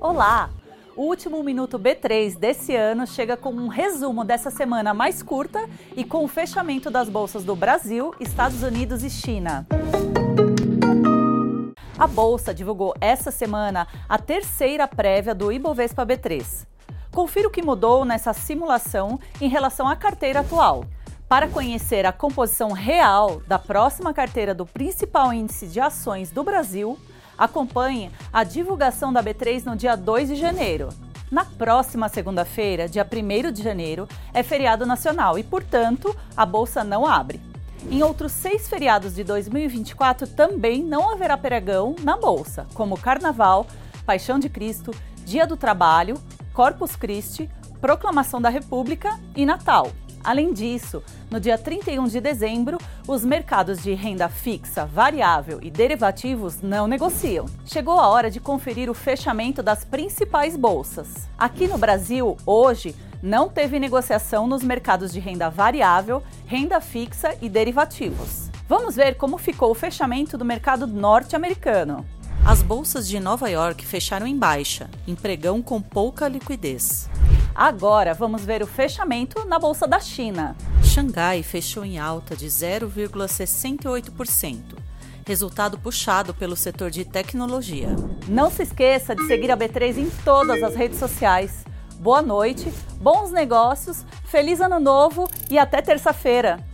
Olá! O último Minuto B3 desse ano chega com um resumo dessa semana mais curta e com o fechamento das bolsas do Brasil, Estados Unidos e China. A bolsa divulgou essa semana a terceira prévia do Ibovespa B3. Confira o que mudou nessa simulação em relação à carteira atual. Para conhecer a composição real da próxima carteira do principal índice de ações do Brasil, acompanhe a divulgação da B3 no dia 2 de janeiro. Na próxima segunda-feira, dia 1 de janeiro, é feriado nacional e, portanto, a bolsa não abre. Em outros seis feriados de 2024 também não haverá pregão na bolsa, como Carnaval, Paixão de Cristo, Dia do Trabalho, Corpus Christi, Proclamação da República e Natal. Além disso, no dia 31 de dezembro, os mercados de renda fixa, variável e derivativos não negociam. Chegou a hora de conferir o fechamento das principais bolsas. Aqui no Brasil, hoje, não teve negociação nos mercados de renda variável, renda fixa e derivativos. Vamos ver como ficou o fechamento do mercado norte-americano. As bolsas de Nova York fecharam em baixa, em pregão com pouca liquidez. Agora vamos ver o fechamento na bolsa da China. Xangai fechou em alta de 0,68%, resultado puxado pelo setor de tecnologia. Não se esqueça de seguir a B3 em todas as redes sociais. Boa noite, bons negócios, feliz ano novo e até terça-feira!